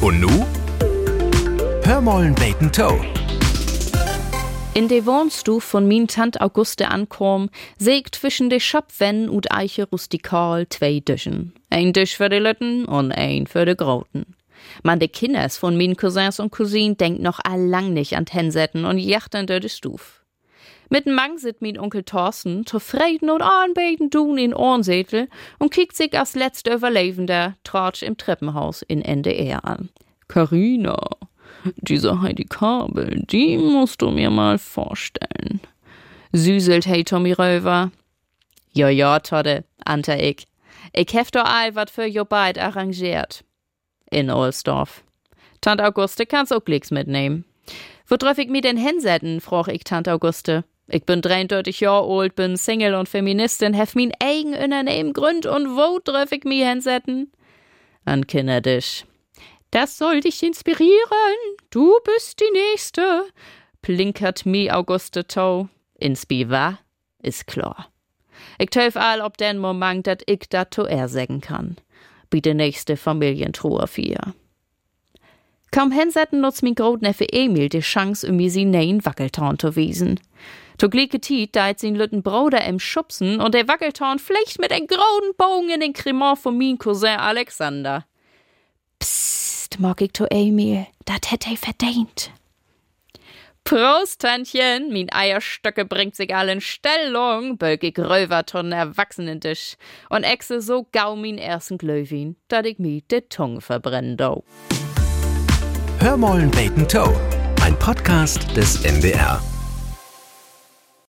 Und nu? Hör mollen beten Toe. In de Wohnstuf von min Tant Auguste ankom, sägt zwischen de Schopfen und Eiche rustikal zwei Dischen. Ein Tisch für de Lütten und ein für de Groten. Man de Kinders von min Cousins und Cousinen denkt noch allang nicht an Hensetten und jachten de Stuf. Mit Mang sit min Onkel Thorsten zufrieden und anbeten tun in Ohrensätel und kickt sich als letzter Überlebender Tratsch im Treppenhaus in NDR an. Carina, diese Heidi Kabel, die musst du mir mal vorstellen. Süßelt hey Tommy Röver. Ja, ja, Todde, ante ich. Ich hef doch all wat für jo beid arrangiert. In Ohlsdorf. Tant Auguste kann's auch glicks mitnehmen. Wo treff ich mi denn hinsetzen, froch ich Tant Auguste. Ich bin 33 Jahre alt, bin Single und Feministin, hef min eigen Unternehmen gründ und wo treff ich mi hinsetzen? An Kinder dich. Das soll dich inspirieren, du bist die Nächste, plinkert mi Auguste Tau. Inspi wa? Ist klar. Ich töf all ob den Moment, dat ich dat to er sagen kann. Wie de nächste Familientruhe vier. Kaum hinsetzen nutzt min Grotneffe Emil die Chance, um mir sie nein Wackeltorn zu wiesen. To glicke Tiet deit sin lütten Bruder im Schubsen und der Wackeltorn flecht mit en grauen Bogen in den Cremant von min Cousin Alexander. Psst, mag ich to Emil, dat hätt ei verdient. Prost, Tantchen, min Eierstöcke bringt sich all in Stellung, bölkig Röver ton Erwachsenentisch und exe so gau min ersten Glöwin, dat ich mi de Tung verbrenn do. Hör mollen beten Toe. Ein Podcast des NDR.